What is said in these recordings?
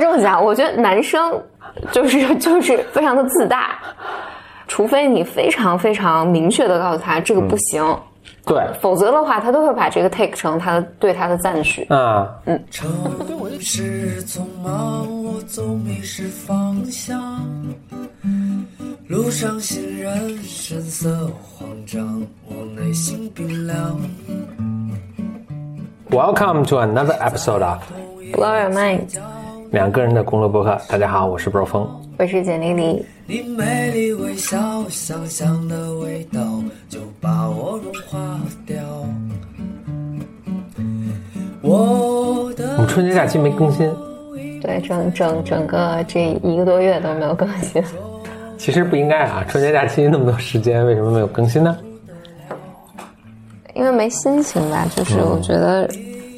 这么讲，我觉得男生就是 就是非常的自大，除非你非常非常明确的告诉他这个不行，对，否则的话他都会把这个 take 成他的对他的赞许。啊，城市匆忙，我总迷失方向。路上行人神色慌张，我内心冰凉。Welcome to another episode of Blow your mind，两个人的公路博客。大家好，我是 Bro 峰。我是简丽丽。你美丽微笑，香香的味道就把我融化掉。我的我们春节假期没更新，对，整整整个这一个多月都没有更新。其实不应该啊，春节假期那么多时间，为什么没有更新呢？因为没心情吧，就是我觉得，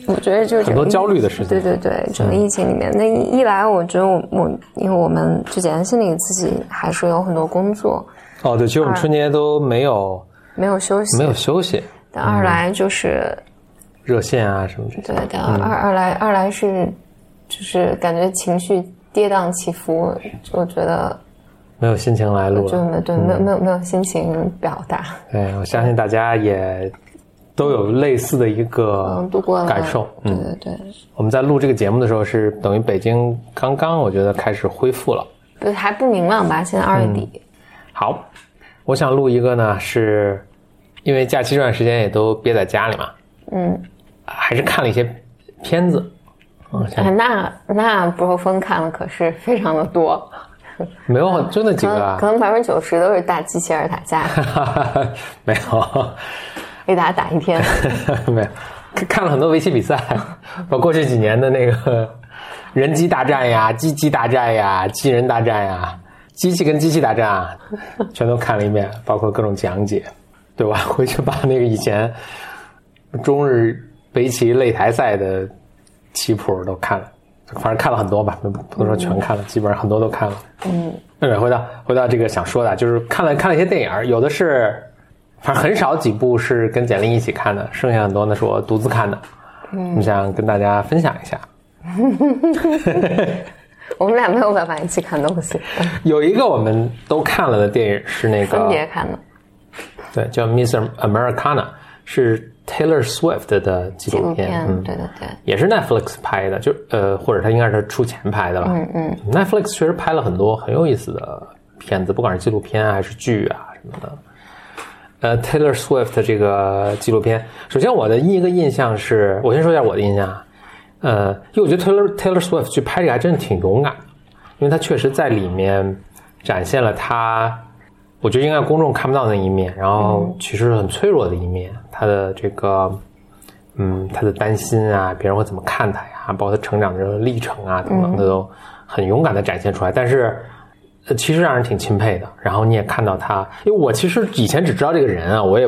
我觉得就是很多焦虑的事情。对对对，整个疫情里面，那一一来，我觉得我我，因为我们就简单心里自己还是有很多工作。哦，对，其实我们春节都没有没有休息，没有休息，但二来就是、热线啊什么这些。对但，二二来二来是就是感觉情绪跌宕起伏，我觉得没有心情来录了。就没对没有没有没有心情表达，对，我相信大家也都有类似的一个感受。对嗯，对对。我们在录这个节目的时候是等于北京刚刚，我觉得开始恢复了。不还不明朗吧？现在二月底，好，我想录一个呢，是因为假期这段时间也都憋在家里嘛，嗯，还是看了一些片子。嗯，哎，那那不后风看了可是非常的多，没有，就那几个啊可，能百分之九十都是大机器人打架，没有。一打打一天。没有，看看了很多围棋比赛，包括这几年的那个 人机大战呀、机机大战呀、机人大战呀、机器跟机器大战啊，全都看了一遍，包括各种讲解，对吧？回去把那个以前中日围棋擂台赛的棋谱都看了，反正看了很多吧，不不能说全看了，基本上很多都看了。嗯，对，回到回到这个想说的，就是看了看了一些电影，有的是，反正很少几部是跟简历一起看的，剩下很多呢是我独自看的。嗯，我想跟大家分享一下。我们俩没有办法一起看东西，有一个我们都看了的电影是那个分个，别看的对，叫《Miss Americana》，是 Taylor Swift 的纪纪录片。嗯，对对对，也是 Netflix 拍的，就呃，或者他应该是出钱拍的吧。嗯嗯，Netflix 确实拍了很多很有意思的片子，不管是纪录片还是剧啊什么的。呃，Taylor Swift 这个纪录片，首先我的一个印象是，我先说一下我的印象啊。呃，因为我觉得 Taylor Taylor Swift 去拍这个还真的挺勇敢，因为他确实在里面展现了他，我觉得应该公众看不到的那一面，然后其实很脆弱的一面，他的这个。嗯，他的担心啊，别人会怎么看他呀，包括他成长的历程啊等等，他都很勇敢的展现出来。但是，呃，其实让人挺钦佩的。然后你也看到他，因为我其实以前只知道这个人啊，我也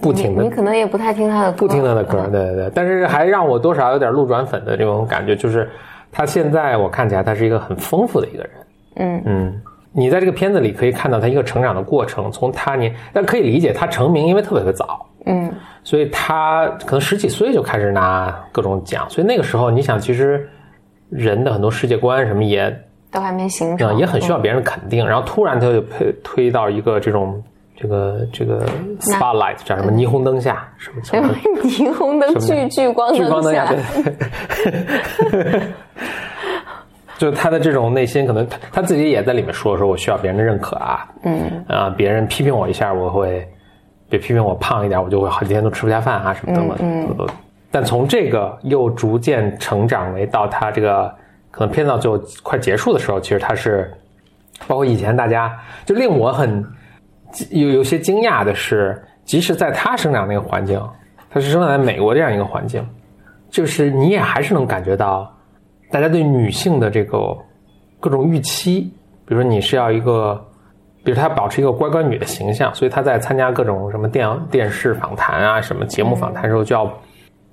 不你停的你可能也不太听他的歌，不听他的歌，对对对。但是还让我多少有点路转粉的这种感觉，就是他现在我看起来他是一个很丰富的一个人。嗯嗯，你在这个片子里可以看到他一个成长的过程，从他年，但可以理解他成名，因为特别的早。嗯，所以他可能十几岁就开始拿各种奖，所以那个时候你想，其实人的很多世界观什么也都还没形啊、成，也很需要别人肯定，然后突然他就推推到一个这种这个这个 spotlight 叫什么霓虹灯下什么什么嗯。霓虹灯聚聚光聚光灯下，对。就他的这种内心，可能他他自己也在里面说说，我需要别人的认可啊，嗯啊，别人批评我一下，我会别批评我胖一点，我就会好几天都吃不下饭啊什么的嘛。嗯呃但从这个又逐渐成长为到他这个可能片到最后快结束的时候，其实他是包括以前大家就令我很有有些惊讶的是，即使在他生长那个环境，他是生长在美国这样一个环境，就是你也还是能感觉到大家对女性的这个各种预期，比如说你是要一个，比如她保持一个乖乖女的形象，所以她在参加各种什么电电视访谈啊、什么节目访谈的时候，就要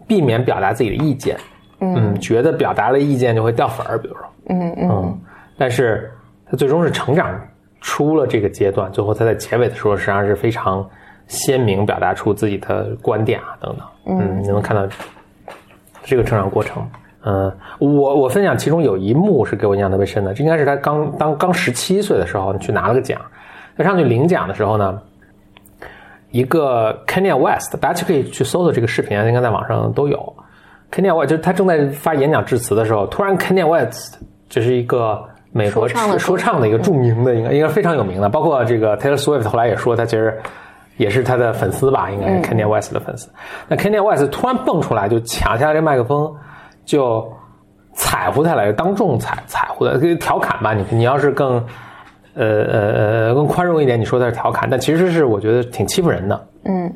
避免表达自己的意见，嗯，觉得表达了意见就会掉粉儿，比如说，嗯嗯。嗯，但是他最终是成长出了这个阶段，最后他在结尾的时候，实际上是非常鲜明表达出自己的观点啊等等，嗯，你能看到这个成长过程。嗯，我我分享其中有一幕是给我印象特别深的，这应该是他刚当刚十七岁的时候去拿了个奖，他上去领奖的时候呢，一个 Kenya West，大家就可以去搜搜这个视频啊，应该在网上都有。Kanye West 就是他正在发演讲致辞的时候，突然 Kanye West 这是一个美国说唱的一个著名的，应该应该非常有名的，包括这个 Taylor Swift 后来也说他其实也是他的粉丝吧，应该是 Kanye West 的粉丝。那 Kanye West 突然蹦出来就抢下这麦克风，就踩乎他来，当众踩踩乎他，可以调侃吧？你你要是更呃呃呃更宽容一点，你说他是调侃，但其实是我觉得挺欺负人的。嗯，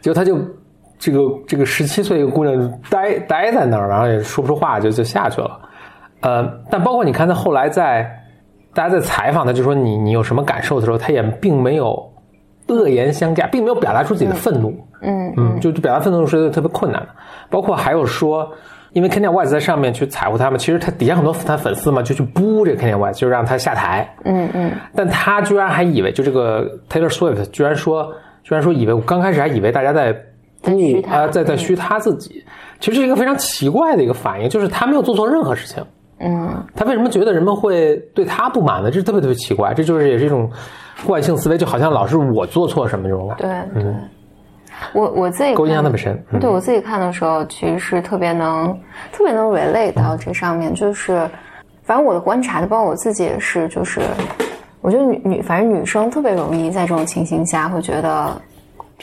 就他就这个这个十七岁一个姑娘就呆呆在那儿，然后也说不出话，就就下去了。呃，但包括你看他后来在大家在采访他，就说你你有什么感受的时候，他也并没有恶言相加，并没有表达出自己的愤怒。嗯嗯，就就表达愤怒是特别困难的。包括还有说，因为 Kanye West 在上面去踩乎他们，其实他底下很多他粉丝嘛，就去布这个 Kanye West，就让他下台。嗯嗯，但他居然还以为，就这个 Taylor Swift 居然说，居然说以为，我刚开始还以为大家在在虚他啊、在在虚他自己。其实是一个非常奇怪的一个反应，就是他没有做错任何事情。嗯，他为什么觉得人们会对他不满呢？这是特别特别奇怪，这就是也是一种惯性思维，就好像老是我做错什么这种感觉。对对。我我自己给我印象看特别深。嗯对我自己看的时候，其实是特别能特别能 relate 到这上面，就是反正我的观察，就包括我自己也是，就是我觉得女女反正女生特别容易在这种情形下会觉得，就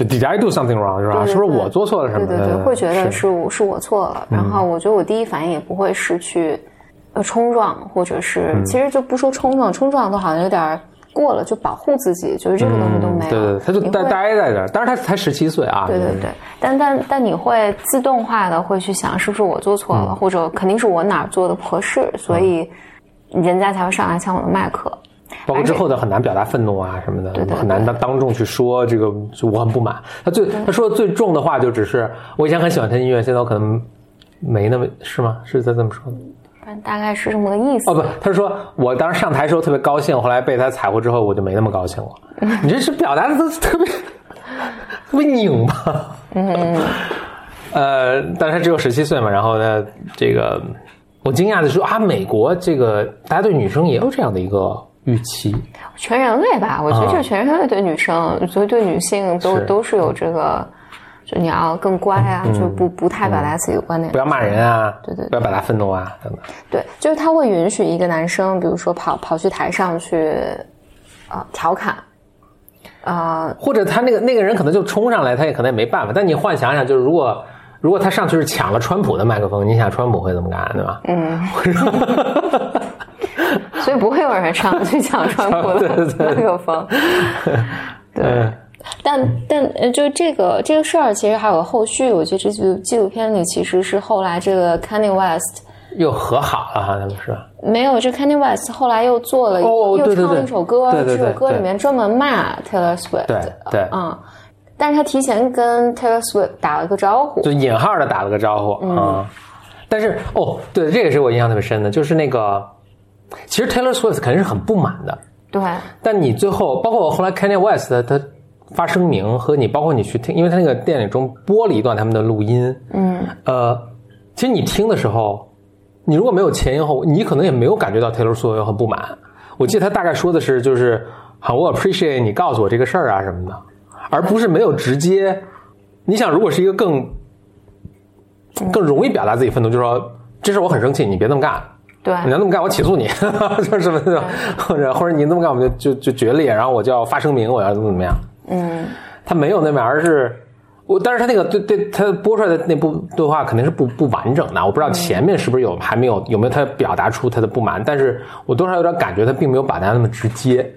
Did I do something wrong 是吧？是不是我做错了什么？的？对对对，会觉得是。是我是我错了，然后我觉得我第一反应也不会是去呃冲撞，或者是、嗯。其实就不说冲撞，冲撞都好像有点过了，就保护自己，就是这个东西都没有，嗯对对对，他就呆你会呆在这儿，当然他才十七岁啊。对对对，但但但你会自动化的会去想，是不是我做错嗯。了，或者肯定是我哪儿做的不合适，所以人家才会上来抢我的麦克。包括之后的很难表达愤怒啊什么的，对对很难当当众去说这个，就我很不满。他最他说的最重的话就只是我以前很喜欢听音乐，现在我可能没那么是吗？是在这么说的？反正大概是这么个意思。哦不，他说我当时上台的时候特别高兴，后来被他踩过之后我就没那么高兴了。你这是表达的都特别特别拧巴。嗯。呃，但是他只有十七岁嘛，然后呢，这个我惊讶的是啊，美国这个大家对女生也有这样的一个预期。全人类吧，我觉得就是全人类对女生，所以对女性都是都是有这个，就你要更乖啊，就不不太表达自己的观点，不要骂人啊，对对对不要表达愤怒啊，等等。对，就是他会允许一个男生，比如说跑跑去台上去，啊、调侃，啊、或者他那个那个人可能就冲上来，他也可能也没办法。但你幻想想，就是如果如果他上去是抢了川普的麦克风，你想川普会怎么干，对吧？嗯，所以不会有人上 去抢川普的对对对麦克风。对，但但呃，就这个这个事儿，其实还有后续。我觉得这纪录纪录片里其实是后来这个 Kanye West 又和好了哈，他们是吧？没有，这 Kanye West 后来又做了，又唱了一首歌，对对对这首歌里面专门骂 Taylor Swift，对对嗯，但是他提前跟 Taylor Swift 打了个招呼，就引号的打了个招呼啊、但是哦，对，这个是我印象特别深的，就是那个，其实 Taylor Swift 肯定是很不满的，对但你最后，包括我后来 Kanye West 他发声明和你，包括你去听，因为他那个电影中播了一段他们的录音，嗯，呃，其实你听的时候，你如果没有前因后，你可能也没有感觉到 Taylor Swift 很不满。我记得他大概说的是，就是好，我 appreciate 你告诉我这个事儿啊什么的，而不是没有直接。你想，如果是一个更更容易表达自己愤怒，就是说这事我很生气，你别这么干。对你要那么干，我起诉你，就是什么的，或者或者你那么干，我们就就就决裂，然后我就要发声明，我要怎么怎么样。嗯，他没有那面，而是我，但是他那个对对他播出来的那部对话肯定是不不完整的，我不知道前面是不是有还没有有没有他表达出他的不满，但是我多少有点感觉他并没有表达那么直接。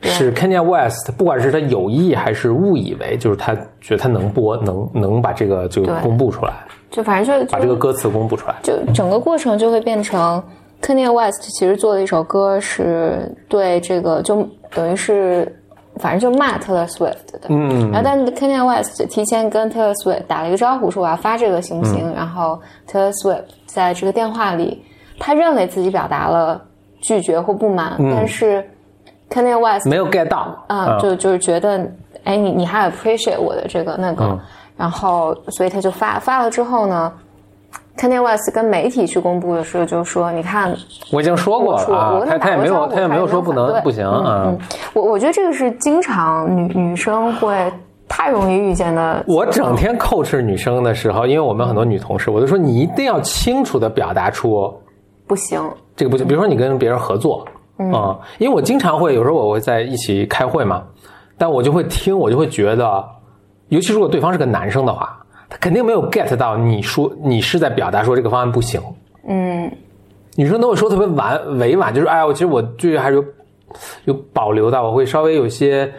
是 Kenya West，不管是他有意还是误以为，就是他觉得他能播，能能把这个就公布出来，就反正就把这个歌词公布出来。就整个过程就会变成 Kanye West 其实做了一首歌，是对这个就等于是反正就骂 Taylor Swift 的，嗯。然后但是 Kanye West 提前跟 Taylor Swift 打了一个招呼，说我要发这个行不行？嗯。然后 Taylor Swift 在这个电话里，他认为自己表达了拒绝或不满，但是 Kanye West 嗯没有 get 到。啊、就就是觉得，哎，你你还 appreciate 我的这个那个，嗯。然后所以他就发发了之后呢，Kanye West 跟媒体去公布的时候，就说你看，我已经说过了啊，他他也没有他也没有说不能不行啊。我我觉得这个是经常女女生会太容易遇见的。我整天 coach 女生的时候，因为我们很多女同事，我就说你一定要清楚的表达出不行，这个不行。比如说你跟别人合作啊，因为我经常会有时候我会在一起开会嘛，但我就会听，我就会觉得，尤其如果对方是个男生的话。他肯定没有 get 到你说你是在表达说这个方案不行。嗯，女生都会说特别婉委婉，就是哎呀，我其实我对还是有有保留的，我会稍微有些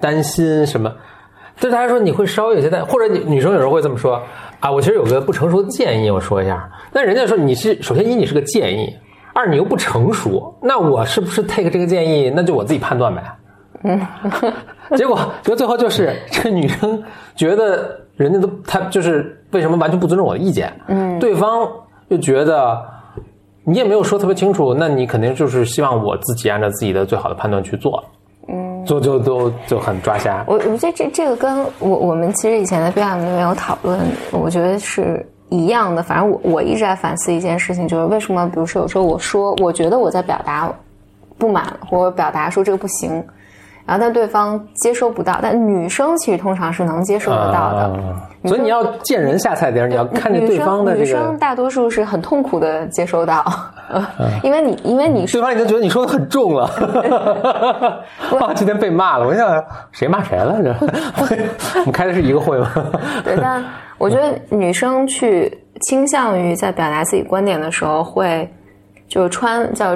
担心什么。对他来说，你会稍微有些担，或者女女生有时候会这么说啊，我其实有个不成熟的建议，我说一下。那人家说你是首先一你是个建议，二你又不成熟，那我是不是 take 这个建议？那就我自己判断呗。嗯，结果结果最后就是这个女生觉得。人家都他就是为什么完全不尊重我的意见？嗯，对方就觉得你也没有说特别清楚，那你肯定就是希望我自己按照自己的最好的判断去做，嗯，就就都就很抓瞎。我我觉得这这个跟我我们其实以前的 B M 里面有讨论，我觉得是一样的。反正我我一直在反思一件事情，就是为什么比如说有时候我说我觉得我在表达不满，或者表达说这个不行。然后，但对方接收不到。但女生其实通常是能接收得到的，所以你要见人下菜碟，你要看见对方的这个。女生大多数是很痛苦的接收到，因为你因为你对方已经觉得你说的很重了。哇，今天被骂了，我想谁骂谁了？这 我们开的是一个会吗？对，但我觉得女生去倾向于在表达自己观点的时候，会就穿叫。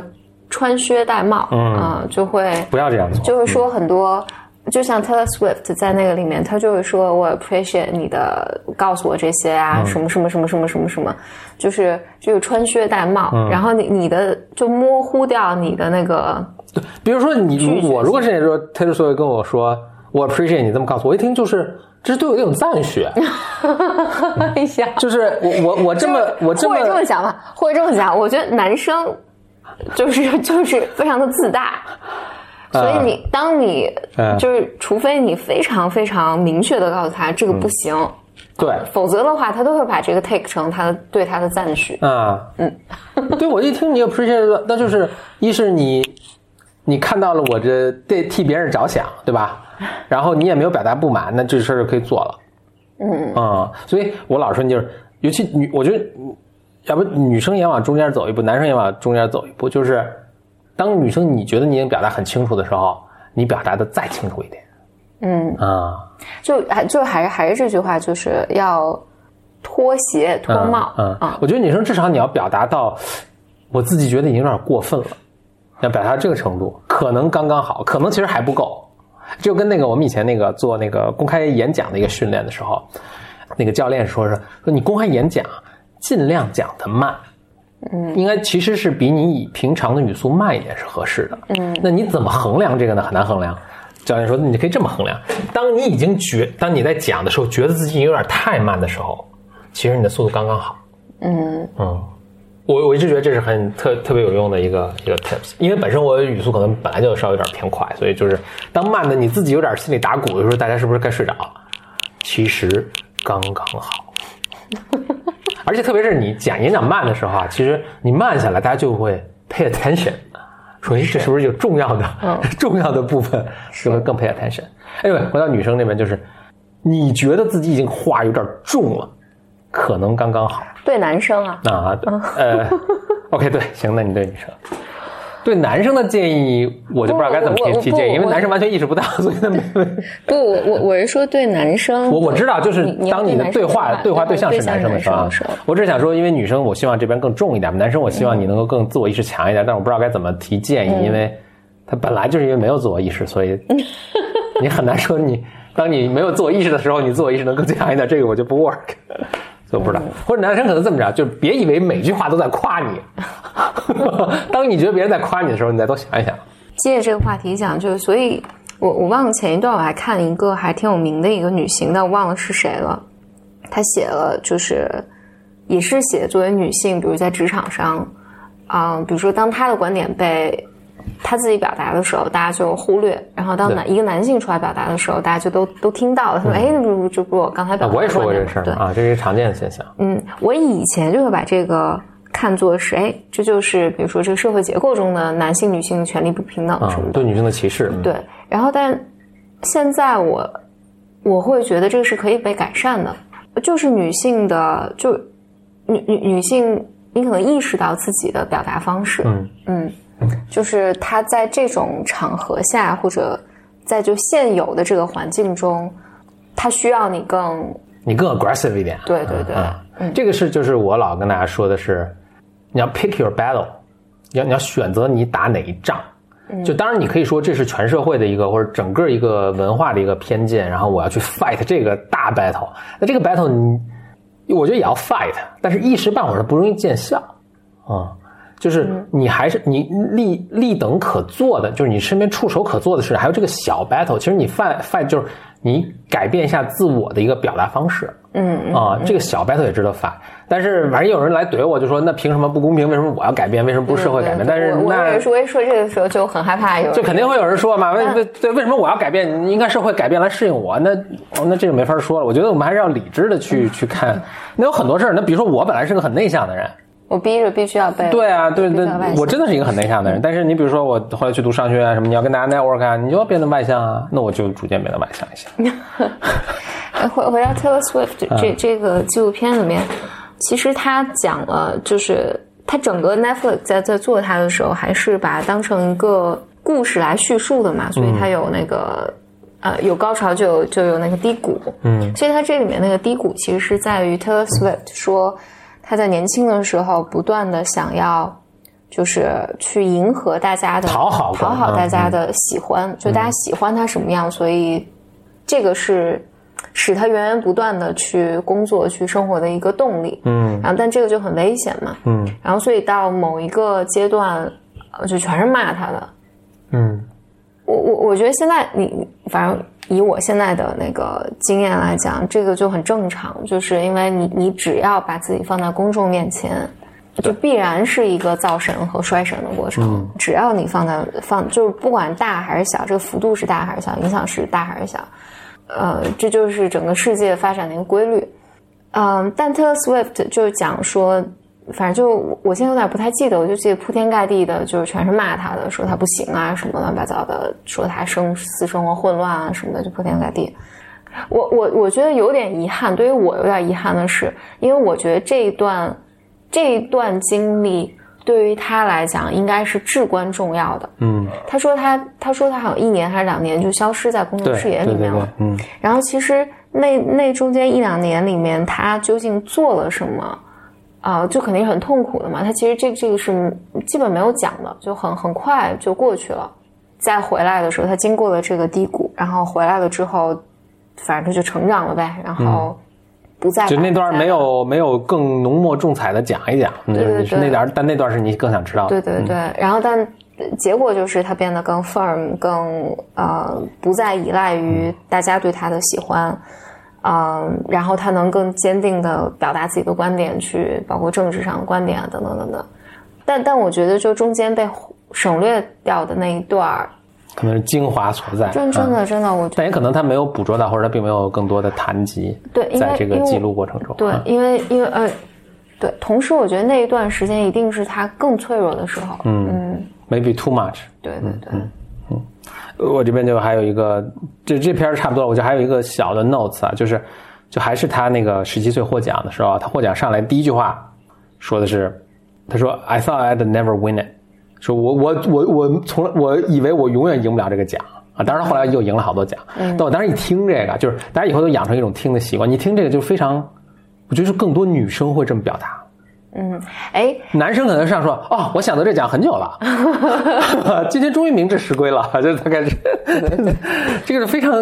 穿靴戴帽，嗯，就会不要这样做，就会说很多，就像 Taylor Swift 在那个里面，他就会说我 appreciate 你的告诉我这些啊，什么什么什么什么什么什么，就是就是穿靴戴帽，然后你你的就模糊掉你的那个，对，比如说你我如果是说 Taylor Swift 跟我说我 appreciate 你这么告诉我，一听就是这是对我的一种赞许，哎呀，就是我我我这么我这么或者这么讲吧，或者这么讲，我觉得男生。就是就是非常的自大，所以你当你就是除非你非常非常明确的告诉他这个不行，对，否则的话他都会把这个 take 成他对他的赞许啊，嗯，对我一听你 appreciate，那就是一是你你看到了我这对替别人着想，对吧？然后你也没有表达不满，那这事儿就可以做了，嗯。啊，所以我老说你就是，尤其女，我觉得。要不女生也往中间走一步，男生也往中间走一步。就是当女生你觉得你已经表达很清楚的时候，你表达的再清楚一点。嗯啊，就还就还是还是这句话，就是要脱鞋脱帽。嗯啊，我觉得女生至少你要表达到，我自己觉得已经有点过分了，要表达这个程度，可能刚刚好，可能其实还不够。就跟那个我们以前那个做那个公开演讲的一个训练的时候，那个教练说是说你公开演讲。尽量讲的慢，嗯，应该其实是比你以平常的语速慢一点是合适的，嗯，那你怎么衡量这个呢？很难衡量。教练说，你可以这么衡量：当你已经觉，当你在讲的时候，觉得自己有点太慢的时候，其实你的速度刚刚好。嗯嗯，我我一直觉得这是很特特别有用的一个一个 tips，因为本身我语速可能本来就稍微有点偏快，所以就是当慢的你自己有点心里打鼓的时候，大家是不是该睡着了？其实刚刚好。而且特别是你讲演讲慢的时候啊，其实你慢下来，大家就会 pay attention，说哎，这是不是有重要的、重要的部分，就会更 pay attention。哎，回到女生那边，就是你觉得自己已经话有点重了，可能刚刚好。对男生啊？啊，呃，OK，对，行，那你对女生。对男生的建议，我就不知道该怎么提提建议，因为男生完全意识不到，所以他没。不，我我我是说对男生。我我知道，就是当你的对话对话对象是男生的时候，我只是想说，因为女生我希望这边更重一点，男生我希望你能够更自我意识强一点，但我不知道该怎么提建议，因为他本来就是因为没有自我意识，所以 你很难说你当你没有自我意识的时候，你自我意识能更强一点，这个我就不 work。我不知道，或者男生可能这么着，就是别以为每句话都在夸你。当你觉得别人在夸你的时候，你再多想一想。借着这个话题讲，就是所以，我我忘了前一段我还看一个还挺有名的一个女性，但我忘了是谁了。她写了，就是也是写作为女性，比如在职场上，啊，比如说当她的观点被她自己表达的时候，大家就忽略；然后当男一个男性出来表达的时候，大家就都都听到了。他说：“哎，这不这不我刚才表达。”我也说过这个事儿，啊，这是一个常见的现象。嗯，我以前就会把这个看作是，哎，这就是比如说这个社会结构中的男性女性权利不平等啊什么，的。对女性的歧视。嗯对，然后但现在我我会觉得这个是可以被改善的，就是女性的，就女女女性，你可能意识到自己的表达方式，嗯嗯，就是她在这种场合下，或者在就现有的这个环境中，她需要你更你更 aggressive 一点。对对对嗯，这个是就是我老跟大家说的是，你要 pick your battle，你要你要选择你打哪一仗。就当然你可以说这是全社会的一个或者整个一个文化的一个偏见，然后我要去 fight 这个大 battle。那这个 battle 你，我觉得也要 fight，但是一时半会儿它不容易见效啊。就是你还是你立立等可做的，就是你身边触手可做的事，还有这个小 battle。其实你 fight fight 就是你改变一下自我的一个表达方式。嗯啊，这个小 battle 也值得 fight，但是反正有人来怼我，就说那凭什么不公平？为什么我要改变？为什么不是社会改变？但是我我那也是，我也说这个时候就很害怕有就肯定会有人说嘛，为为对为什么我要改变？应该社会改变来适应我，那哦那这就没法说了。我觉得我们还是要理智的去去看。那有很多事儿，那比如说我本来是个很内向的人，我逼着必须要背对啊，对对我真的是一个很内向的人。但是你比如说我后来去读商学院什么，你要跟大家 network 啊，你就要变得外向啊，那我就逐渐变得外向一些。呃 回回到 Taylor Swift 这、嗯这这个纪录片里面，其实他讲了，就是他整个 Netflix 在在做他的时候，还是把它当成一个故事来叙述的嘛，所以他有那个。呃，有高潮就有就有那个低谷，嗯，所以它这里面那个低谷其实是在于 Taylor Swift 说他在年轻的时候不断的想要，就是去迎合大家的讨好讨好大家的喜欢，就大家喜欢他什么样，所以这个是使他源源不断的去工作、去生活的一个动力。嗯然后，但这个就很危险嘛。嗯然后，所以到某一个阶段，呃就全是骂他的。嗯我我我觉得现在你反正以我现在的那个经验来讲，这个就很正常，就是因为你你只要把自己放在公众面前，就必然是一个造神和衰神的过程。只要你放在放，就是不管大还是小，这个幅度是大还是小，影响是大还是小，呃，这就是整个世界发展的一个规律。嗯，但 Taylor Swift 就是讲说，反正就我我现在有点不太记得，我就记得铺天盖地的，就是全是骂他的，说他不行啊，什么乱七八糟的，说他生私生活混乱啊什么的，就铺天盖地。我我我觉得有点遗憾，对于我有点遗憾的是，因为我觉得这一段这一段经历对于他来讲应该是至关重要的。嗯，他说他他说他好像一年还是两年就消失在公众视野里面了。，嗯然后其实那那中间一两年里面，他究竟做了什么？啊、就肯定是很痛苦的嘛。他其实这这个是基本没有讲的，就很很快就过去了。再回来的时候，他经过了这个低谷，然后回来了之后，反正就成长了呗。然后不再嗯就那段没有没有更浓墨重彩的讲一讲，对对你是那段，但那段是你更想知道的。对对对，然后但结果就是他变得更 firm，更呃不再依赖于大家对他的喜欢，嗯、然后他能更坚定的表达自己的观点，去包括政治上的观点啊等等等等。但但我觉得就中间被省略掉的那一段儿，可能是精华所在。真真嗯的真的，我觉但也可能他没有捕捉到，或者他并没有更多的谈及，对在这个记录过程中，对嗯，因为因为呃。对，同时我觉得那一段时间一定是他更脆弱的时候。嗯，，maybe too much。对对对，我这边就还有一个，这这篇差不多了，我就还有一个小的 notes 啊，就是就还是他那个十七岁获奖的时候，他获奖上来第一句话说的是，他说 I thought I'd never win it，说我我我我从来我以为我永远赢不了这个奖啊，当然后来又赢了好多奖，但我当时一听这个，就是大家以后都养成一种听的习惯，你听这个就非常，我觉得是更多女生会这么表达。哎，男生可能上说哦，我想到这奖很久了 今天终于明智实归了，就是他开始，这个是非常，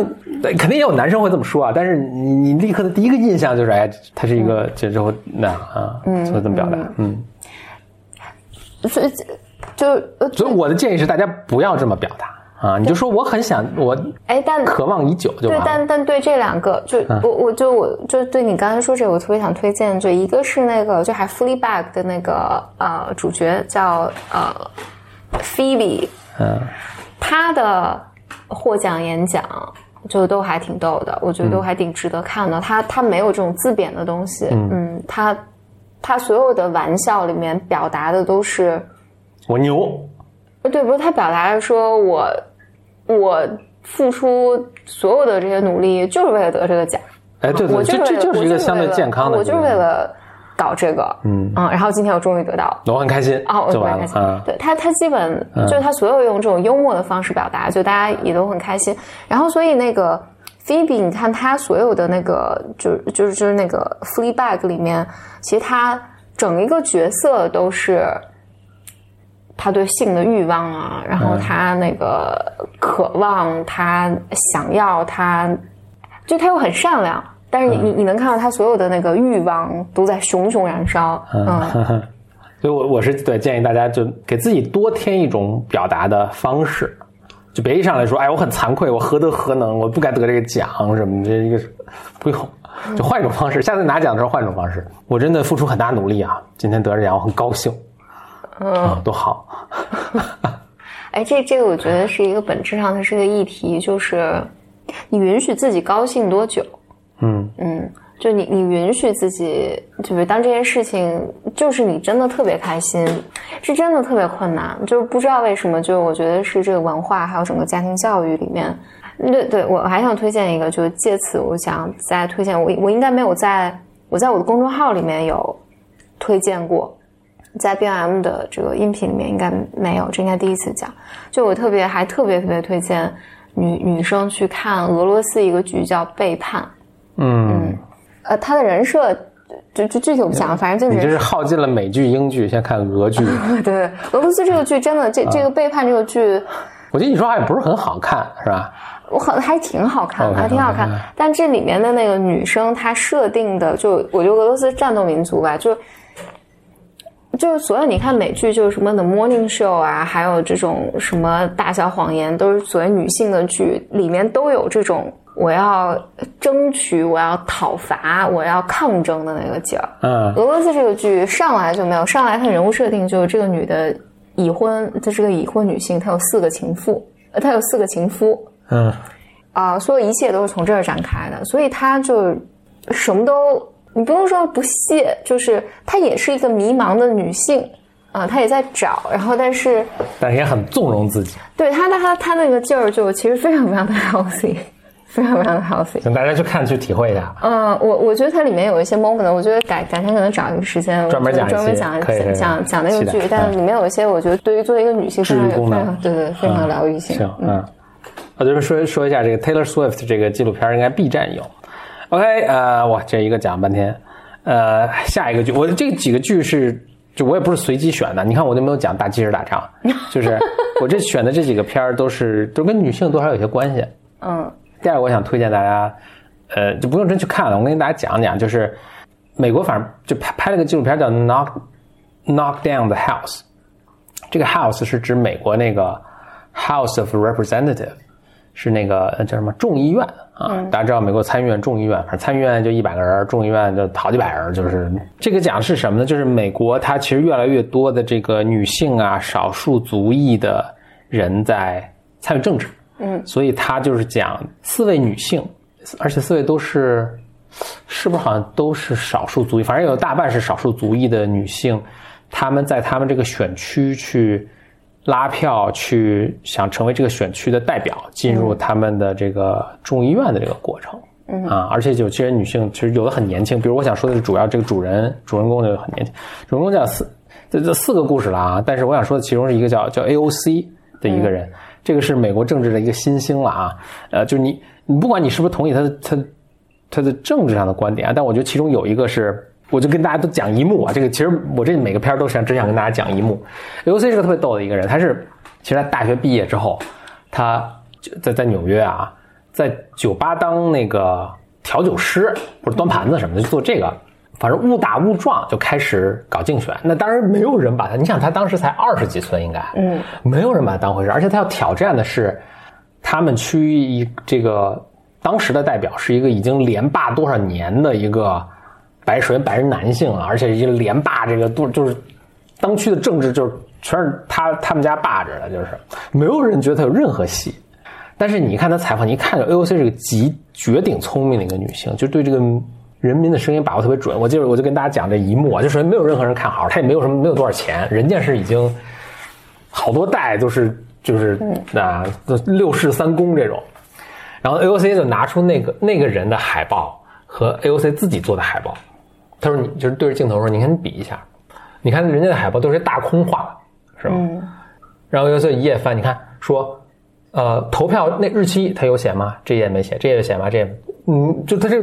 肯定也有男生会这么说啊，但是你你立刻的第一个印象就是哎，他是一个这之后那啊，就会这么表达，嗯，所以就呃，所以我的建议是大家不要这么表达啊，你就说我很想，我哎，但渴望已久就对，但但对这两个，就嗯。我我就我就对你刚才说这个，我特别想推荐，就一个是那个就还 Fleabag 的那个呃主角叫呃 Phoebe 嗯，他的获奖演讲就都还挺逗的，我觉得都还挺值得看的。他他没有这种自贬的东西，嗯，他他所有的玩笑里面表达的都是，我牛，对，不是他表达的说我我付出所有的这些努力就是为了得这个奖，哎，对对，我这这就是一个相对健康的，我就是为了搞这个，嗯嗯，然后今天我终于得到了，我很开心啊，我就很开心对他，他基本就是他所有用这种幽默的方式表达，就大家也都很开心。然后，所以那个 Phoebe，你看他所有的那个，就是就是就是那个 Fleabag 里面，其实他整一个角色都是他对性的欲望啊，然后他那个渴望，他想要，他就他又很善良。但是你你你能看到他所有的那个欲望都在熊熊燃烧，嗯，所以我我是对建议大家就给自己多添一种表达的方式，就别一上来说，哎，我很惭愧，我何德何能，我不该得这个奖什么的，这一个不用，就换一种方式，下次拿奖的时候换一种方式。我真的付出很大努力啊，今天得这奖，我很高兴，嗯，多好。哎，这这个我觉得是一个本质上它是个议题，就是你允许自己高兴多久？嗯嗯，就你你允许自己，就是当这件事情就是你真的特别开心，是真的特别困难，就是不知道为什么，就是我觉得是这个文化还有整个家庭教育里面，对对，我还想推荐一个，就是借此我想再推荐我我应该没有在我在我的公众号里面有推荐过。在 B M 的这个音频里面应该没有，这应该第一次讲。就我特别还特别特别推荐女女生去看俄罗斯一个剧叫《背叛》。嗯，呃，他的人设就就具体我不讲，反正就是你这是耗尽了美剧、英剧，先看俄剧。对俄罗斯这个剧真的，这这个背叛这个剧，我觉得你说话也不是很好看，是吧？我很还挺好看的，还挺好看。但这里面的那个女生，她设定的就，我觉得俄罗斯战斗民族吧，就就是所有你看美剧，就是什么《The Morning Show》啊，还有这种什么《大小谎言》，都是所谓女性的剧，里面都有这种我要争取、我要讨伐、我要抗争的那个劲儿。嗯俄罗斯这个剧上来就没有，上来它人物设定就是这个女的已婚，她是个已婚女性，她有四个情妇，呃，她有四个情夫。嗯啊、所有一切都是从这儿展开的，所以她就什么都，你不用说不屑，就是她也是一个迷茫的女性啊、她也在找，然后但是但是也很纵容自己。对她她她她那个劲儿就其实非常非常的 healthy，非常非常的 healthy。请大家去看去体会一下。嗯，我我觉得它里面有一些 moment，我觉得改改天可能找一个时间专门讲一专门期讲讲讲那个剧但里面有一些我觉得对于作为一个女性非常对对非常疗愈性。行，嗯，我就是说说一下这个 Taylor Swift 这个纪录片，应该 B 站有。OK，呃，哇，这一个讲半天，呃，下一个剧，我这几个剧是，就我也不是随机选的，你看我就没有讲大机器人打仗，就是我这选的这几个片儿都是都跟女性多少有些关系。嗯第二个，我想推荐大家，呃，就不用真去看了，我跟大家讲讲，就是美国反正就拍拍了个纪录片叫《Knock Knock Down the House》，这个 House 是指美国那个 House of Representative，是那个呃叫什么众议院啊？大家知道美国参议院、众议院，反正参议院就一百个人，众议院就好几百人，就是这个讲的是什么呢？就是美国它其实越来越多的这个女性啊、少数族裔的人在参与政治。嗯，所以他就是讲四位女性，而且四位都是，是不是好像都是少数族裔？反正有大半是少数族裔的女性，她们在她们这个选区去拉票，去想成为这个选区的代表，进入他们的这个众议院的这个过程。嗯啊，而且有些女性其实有的很年轻，比如我想说的是主要这个主人主人公就很年轻，主人公叫四这这四个故事了啊，但是我想说的其中是一个叫叫 AOC 的一个人。这个是美国政治的一个新星了啊，呃，就你你不管你是不是同意他的他他的政治上的观点啊，但我觉得其中有一个是，我就跟大家都讲一幕啊，这个其实我这每个片儿都想只想跟大家讲一幕。刘 C 是个特别逗的一个人，他是其实他大学毕业之后，他就在在纽约啊，在酒吧当那个调酒师或者端盘子什么的，就做这个。反正误打误撞就开始搞竞选，那当然没有人把他，你想他当时才二十几岁，应该，嗯，没有人把他当回事，而且他要挑战的是他们区一这个当时的代表是一个已经连霸多少年的一个白首先白人男性啊，而且已经连霸这个都就是当区的政治就是全是他他们家霸着的，就是没有人觉得他有任何戏。但是你看他采访，你一看就 AOC 是个极绝顶聪明的一个女性，就对这个人民的声音把握特别准。我记得我就跟大家讲这一幕啊，就首先没有任何人看好，他也没有什么没有多少钱，人家是已经好多代都是就是啊六世三公这种。然后 AOC 就拿出那个那个人的海报和 AOC 自己做的海报，他说你就是对着镜头说，你看你比一下，你看人家的海报都是大空画，是吧？然后 AOC 一页翻，你看说。呃，投票那日期他有写吗？这页没写，这页有写吗？这页，嗯，就他这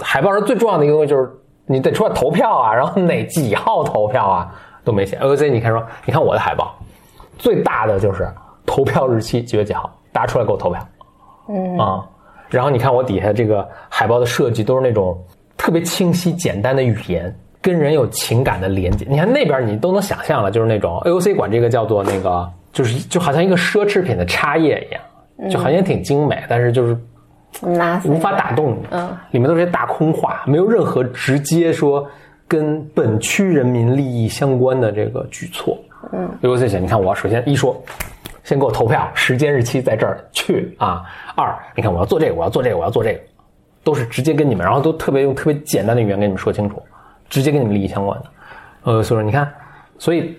海报上最重要的一个东西就是你得出来投票啊，然后哪几号投票啊都没写。OC，你看说，你看我的海报，最大的就是投票日期几月几号，大家出来给我投票，嗯啊，然后你看我底下这个海报的设计都是那种特别清晰简单的语言，跟人有情感的连接。你看那边你都能想象了，就是那种 AOC 管这个叫做那个。就是就好像一个奢侈品的插页一样，就好像挺精美，但是就是无法打动你。嗯，里面都是些大空话，没有任何直接说跟本区人民利益相关的这个举措。嗯，比如在想，你看我首先一说，先给我投票，时间日期在这儿去啊。二，你看我要做这个，我要做这个，我要做这个，都是直接跟你们，然后都特别用特别简单的语言跟你们说清楚，直接跟你们利益相关的。呃，所以说你看，所以。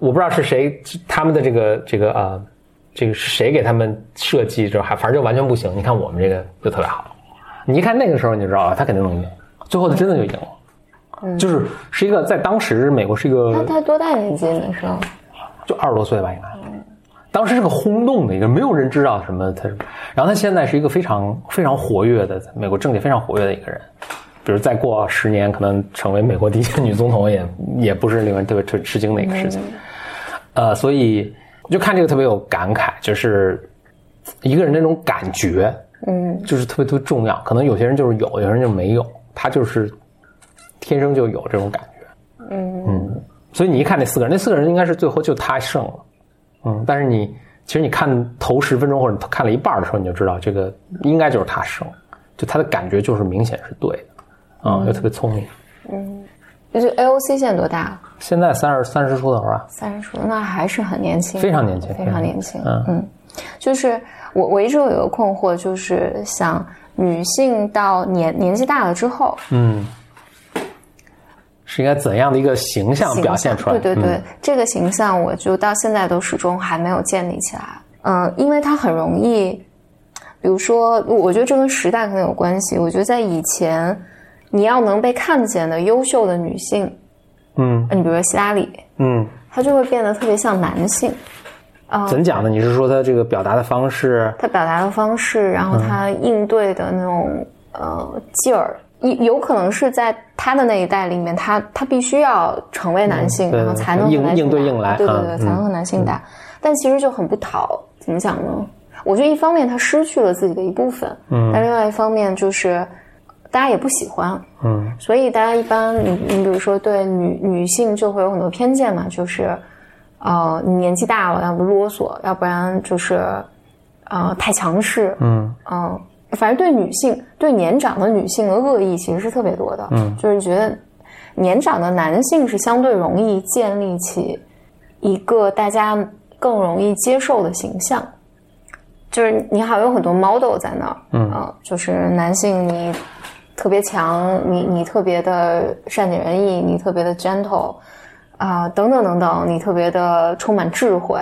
我不知道是谁，他们的这个这个啊，这个是谁给他们设计？这还反正就完全不行。你看我们这个就特别好，你一看那个时候你就知道了，他肯定能赢。最后他真的就赢了，就是是一个在当时美国是一个。他他多大年纪那时候？就二十多岁吧，应该。当时是个轰动的一个，没有人知道什么他。然后他现在是一个非常非常活跃的，美国政界非常活跃的一个人。比如再过十年，可能成为美国第一个女总统，也也不是令人特别特吃惊的一个事情。呃，所以就看这个特别有感慨，就是一个人那种感觉，嗯，就是特别特别重要。可能有些人就是有，有些人就没有，他就是天生就有这种感觉，嗯嗯。所以你一看那四个人，那四个人应该是最后就他胜了，嗯。但是你其实你看头十分钟或者看了一半的时候，你就知道这个应该就是他生，就他的感觉就是明显是对的，啊，又特别聪明，嗯。就是 AOC 现在多大？现在三十三十出头啊，三十出头，那还是很年轻，非常年轻，非常年轻。嗯。嗯，就是我我一直有一个困惑，就是想女性到年年纪大了之后，嗯，是应该怎样的一个形象表现出来？对对对，这个形象我就到现在都始终还没有建立起来。嗯，因为它很容易，比如说，我觉得这跟时代可能有关系。我觉得在以前。你要能被看见的优秀的女性，嗯，你比如说希拉里，嗯，她就会变得特别像男性，啊，怎讲呢？你是说她这个表达的方式？她表达的方式，然后她应对的那种呃劲儿，有有可能是在他的那一代里面，他他必须要成为男性，然后才能应应对应来，对对对，才能和男性打。但其实就很不讨，怎么讲呢？我觉得一方面他失去了自己的一部分，嗯，但另外一方面就是。大家也不喜欢，嗯，所以大家一般，你你比如说对女女性就会有很多偏见嘛，就是，呃，你年纪大了，要不啰嗦，要不然就是，呃，太强势，嗯嗯，反正对女性，对年长的女性的恶意其实是特别多的，嗯，就是觉得年长的男性是相对容易建立起一个大家更容易接受的形象，就是你好有很多 model 在那儿，嗯，就是男性你。特别强，你你特别的善解人意，你特别的 gentle，啊，等等等等，你特别的充满智慧。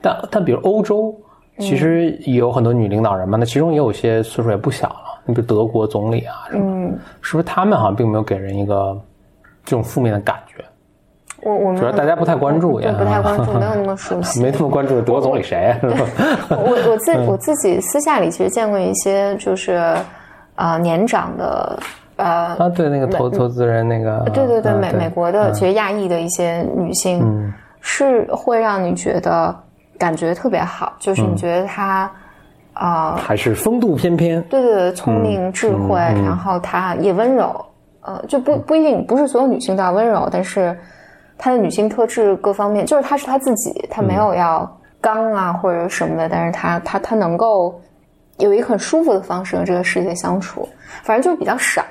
但但比如欧洲，其实也有很多女领导人嘛，那其中也有些岁数也不小了。你比如德国总理啊，嗯，是不是他们好像并没有给人一个这种负面的感觉？我我们主要大家不太关注，也不太关注，没有那么熟悉，没那么关注德国总理谁？我我自我自己私下里其实见过一些，就是。啊，年长的，呃，啊，对，那个投投资人，那个，对对对，美美国的，其实亚裔的一些女性，是会让你觉得感觉特别好，就是你觉得她，啊，还是风度翩翩，对对对，聪明智慧，然后她也温柔，呃，就不不一定不是所有女性都要温柔，但是她的女性特质各方面，就是她是她自己，她没有要刚啊或者什么的，但是她她她能够。有一个很舒服的方式和这个世界相处，反正就比较少。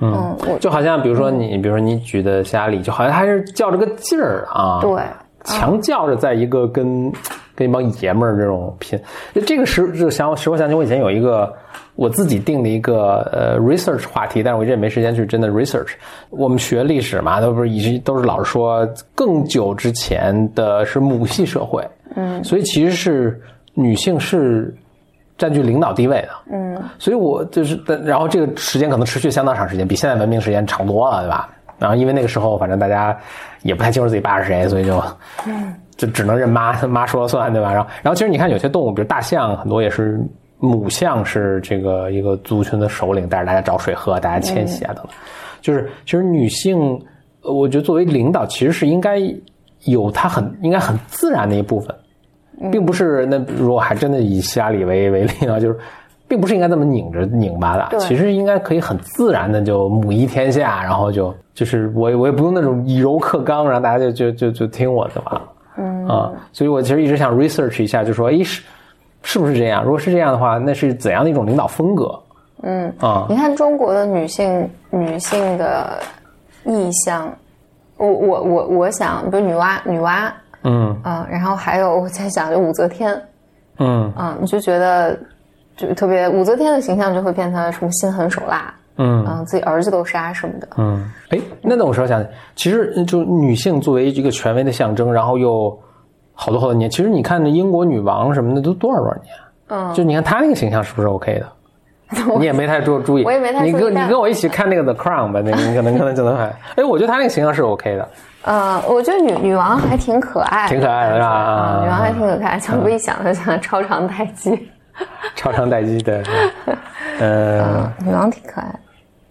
嗯，就好像比如说你，比如说你举的希拉里，就好像还是较着个劲儿啊。对，强较着在一个跟跟一帮爷们儿这种拼。这个时就想使我想起我以前有一个我自己定的一个呃 research 话题，但是我一直也没时间去真的 research。我们学历史嘛，都不是一直都是老是说更久之前的是母系社会，嗯，所以其实是女性是。占据领导地位的，嗯，所以我就是，然后这个时间可能持续相当长时间，比现在文明时间长多了，对吧？然后因为那个时候，反正大家也不太清楚自己爸是谁，所以就，嗯，就只能认妈，妈说了算，对吧？然后，然后其实你看有些动物，比如大象，很多也是母象是这个一个族群的首领，带着大家找水喝，大家迁徙啊等等。就是其实女性，我觉得作为领导，其实是应该有她很应该很自然的一部分。并不是那如果还真的以希拉里为为例啊，就是，并不是应该这么拧着拧巴的，其实应该可以很自然的就母仪天下，然后就就是我我也不用那种以柔克刚，然后大家就就就就听我的完了，嗯啊，所以我其实一直想 research 一下，就说，哎是是不是这样？如果是这样的话，那是怎样的一种领导风格？嗯啊，你看中国的女性女性的意向，我我我我想，比如女娲女娲。嗯啊，然后还有我在想，就武则天，嗯啊，你就觉得就特别武则天的形象就会变成什么心狠手辣，嗯。啊，自己儿子都杀什么的，嗯，哎，那那我说想，其实就女性作为一个权威的象征，然后又好多好多年，其实你看那英国女王什么的都多少多少年，嗯，就你看她那个形象是不是 OK 的？你也没太注注意，我也没太你跟你跟我一起看那个 The Crown 吧，那个你可能可能就能看，哎，我觉得她那个形象是 OK 的。嗯，我觉得女女王还挺可爱，挺可爱的是吧？女王还挺可爱，想不一想就想超长待机，超长待机对，呃，女王挺可爱。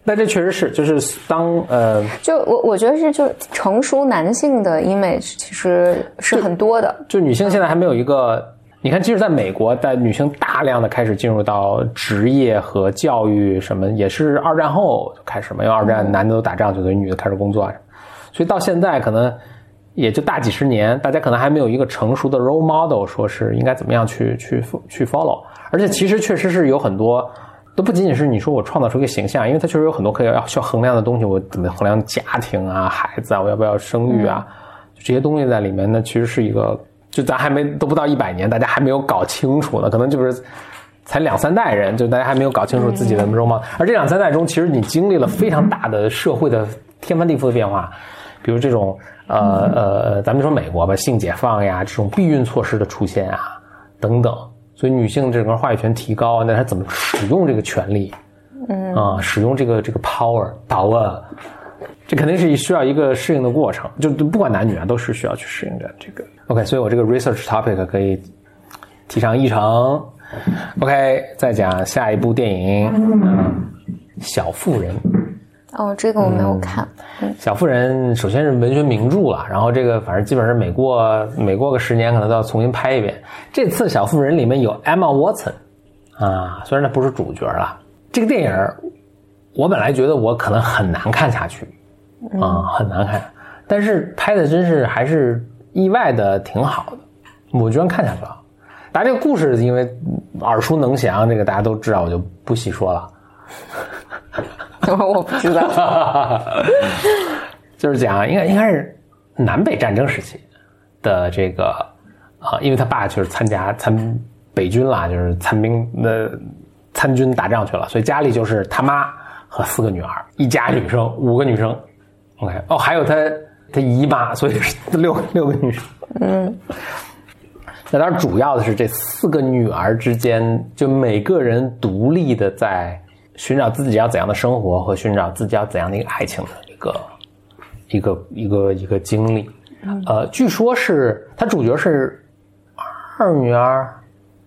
那这确实是，就是当呃，就我我觉得是，就成熟男性的 image 其实是很多的。就女性现在还没有一个，你看，即使在美国，在女性大量的开始进入到职业和教育什么，也是二战后就开始嘛，因为二战男的都打仗，就等于女的开始工作。所以到现在可能也就大几十年，大家可能还没有一个成熟的 role model，说是应该怎么样去去去 follow。而且其实确实是有很多，都不仅仅是你说我创造出一个形象，因为它确实有很多可以要需要衡量的东西。我怎么衡量家庭啊、孩子啊，我要不要生育啊？这些东西在里面呢，其实是一个，就咱还没都不到一百年，大家还没有搞清楚呢。可能就是才两三代人，就大家还没有搞清楚自己的 role model。而这两三代中，其实你经历了非常大的社会的天翻地覆的变化。比如这种呃呃，咱们说美国吧，性解放呀，这种避孕措施的出现啊，等等，所以女性整个话语权提高，那她怎么使用这个权利？嗯啊，使用这个这个 power power，这肯定是需要一个适应的过程，就不管男女啊，都是需要去适应的这个。OK，所以我这个 research topic 可以提上议程。OK，再讲下一部电影，嗯，小妇人。哦，这个我没有看。小妇人首先是文学名著了，然后这个反正基本上每过每过个十年，可能都要重新拍一遍。这次小妇人里面有 Emma Watson 啊，虽然她不是主角了。这个电影我本来觉得我可能很难看下去啊，很难看，但是拍的真是还是意外的挺好的，我居然看下去了。大家这个故事因为耳熟能详，这个大家都知道，我就不细说了。我不知道，就是讲应该应该是南北战争时期的这个啊，因为他爸就是参加参北军啦，就是参兵的参军打仗去了，所以家里就是他妈和四个女儿，一家女生五个女生，OK 哦，还有他他姨妈，所以是六六个女生。嗯，那当然主要的是这四个女儿之间，就每个人独立的在。寻找自己要怎样的生活和寻找自己要怎样的一个爱情的一个一个一个一个经历，呃，据说是他主角是二女儿，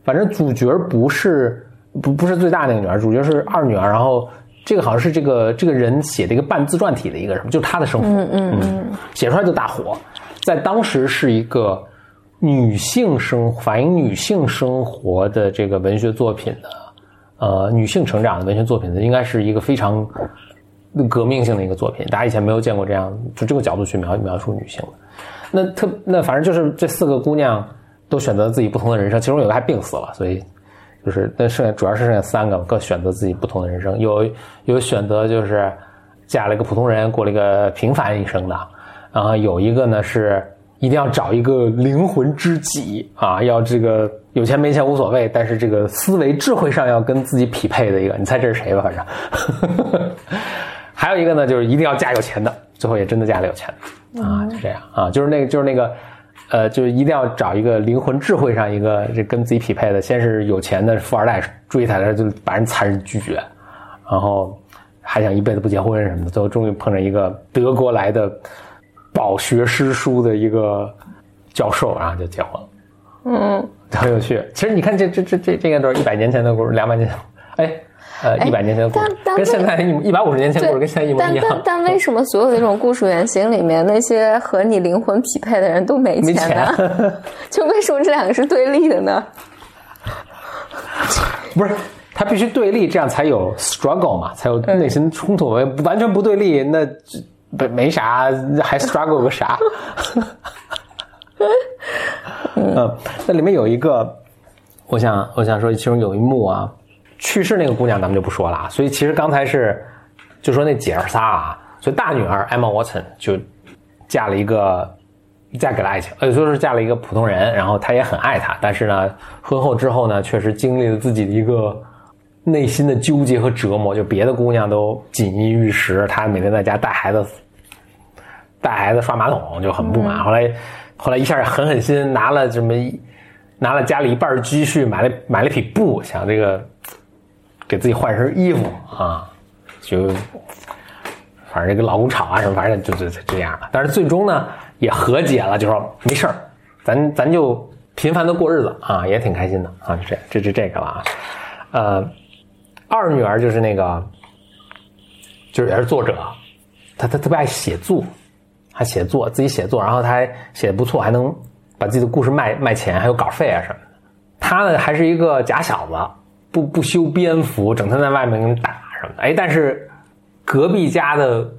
反正主角不是不不是最大那个女儿，主角是二女儿。然后这个好像是这个这个人写的一个半自传体的一个什么，就是他的生活，嗯嗯嗯，写出来就大火，在当时是一个女性生反映女性生活的这个文学作品的。呃，女性成长的文学作品呢，应该是一个非常革命性的一个作品。大家以前没有见过这样，就这个角度去描描述女性的。那特那反正就是这四个姑娘都选择自己不同的人生，其中有个还病死了，所以就是那剩下主要是剩下三个各选择自己不同的人生。有有选择就是嫁了一个普通人，过了一个平凡一生的。然后有一个呢是一定要找一个灵魂知己啊，要这个有钱没钱无所谓，但是这个思维智慧上要跟自己匹配的一个，你猜这是谁吧？反正，还有一个呢，就是一定要嫁有钱的，最后也真的嫁了有钱的啊，就这样啊，就是那个就是那个，呃，就是一定要找一个灵魂智慧上一个这跟自己匹配的，先是有钱的富二代追她，就把人残忍拒绝，然后还想一辈子不结婚什么的，最后终于碰上一个德国来的。饱学诗书的一个教授，然后就结婚了，嗯，很有趣。其实你看，这这这这这个都是一百年前的故事，两百年前，哎，呃，一百年前的故事，跟现在一一百五十年前故事跟现在一模一样。但但为什么所有的这种故事原型里面，那些和你灵魂匹配的人都没钱呢？就为什么这两个是对立的呢？不是，他必须对立，这样才有 struggle 嘛，才有内心冲突。完全不对立，那。没没啥，还 struggle 个啥？嗯，那里面有一个，我想我想说，其中有一幕啊，去世那个姑娘咱们就不说了。所以其实刚才是就说那姐儿仨啊，所以大女儿 Emma Watson 就嫁了一个，嫁给了爱情，呃，说是嫁了一个普通人，然后她也很爱他，但是呢，婚后之后呢，确实经历了自己的一个。内心的纠结和折磨，就别的姑娘都锦衣玉食，她每天在家带孩子，带孩子刷马桶就很不满。后来，后来一下狠狠心，拿了这么拿了家里一半积蓄，买了买了匹布，想这个给自己换身衣服啊，就反正这个老公吵啊什么，反正就就这样了。但是最终呢，也和解了，就说没事儿，咱咱就平凡的过日子啊，也挺开心的啊，就这这就这个了啊，呃。二女儿就是那个，就是也是作者，她她特别爱写作，还写作自己写作，然后她还写的不错，还能把自己的故事卖卖钱，还有稿费啊什么的。她呢还是一个假小子，不不修边幅，整天在外面跟人打什么的。哎，但是隔壁家的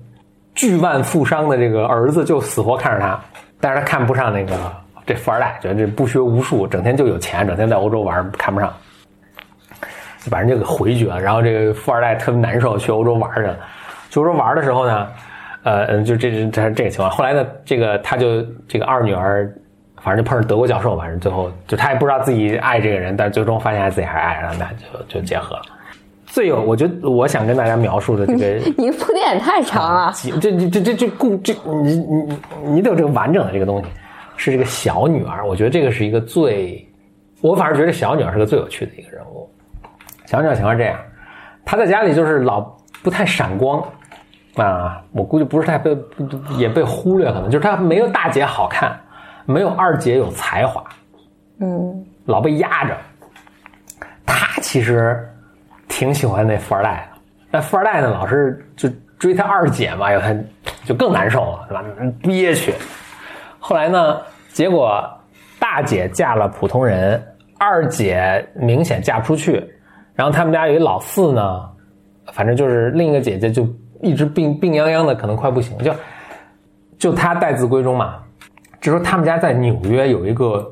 巨万富商的这个儿子就死活看着他，但是他看不上那个这富二代，觉得这不学无术，整天就有钱，整天在欧洲玩，看不上。把人就给回绝了，然后这个富二代特别难受，去欧洲玩去了。去欧洲玩的时候呢，呃，就这这这这个情况。后来呢，这个他就这个二女儿，反正就碰上德国教授，反正最后就他也不知道自己爱这个人，但最终发现自己还是爱，然后那就就结合了。最有，我觉得我想跟大家描述的这个，你铺垫也太长了。这这这这这故这你你你得有这个完整的这个东西，是这个小女儿。我觉得这个是一个最，我反而觉得小女儿是个最有趣的一个人物。小鸟情况这样，他在家里就是老不太闪光，啊，我估计不是太被也被忽略，可能就是他没有大姐好看，没有二姐有才华，嗯，老被压着。他其实挺喜欢那富二代的，但富二代呢老是就追他二姐嘛，有他就更难受了，是吧？憋屈。后来呢，结果大姐嫁了普通人，二姐明显嫁不出去。然后他们家有一老四呢，反正就是另一个姐姐就一直病病殃殃的，可能快不行，就就她待字闺中嘛。就说他们家在纽约有一个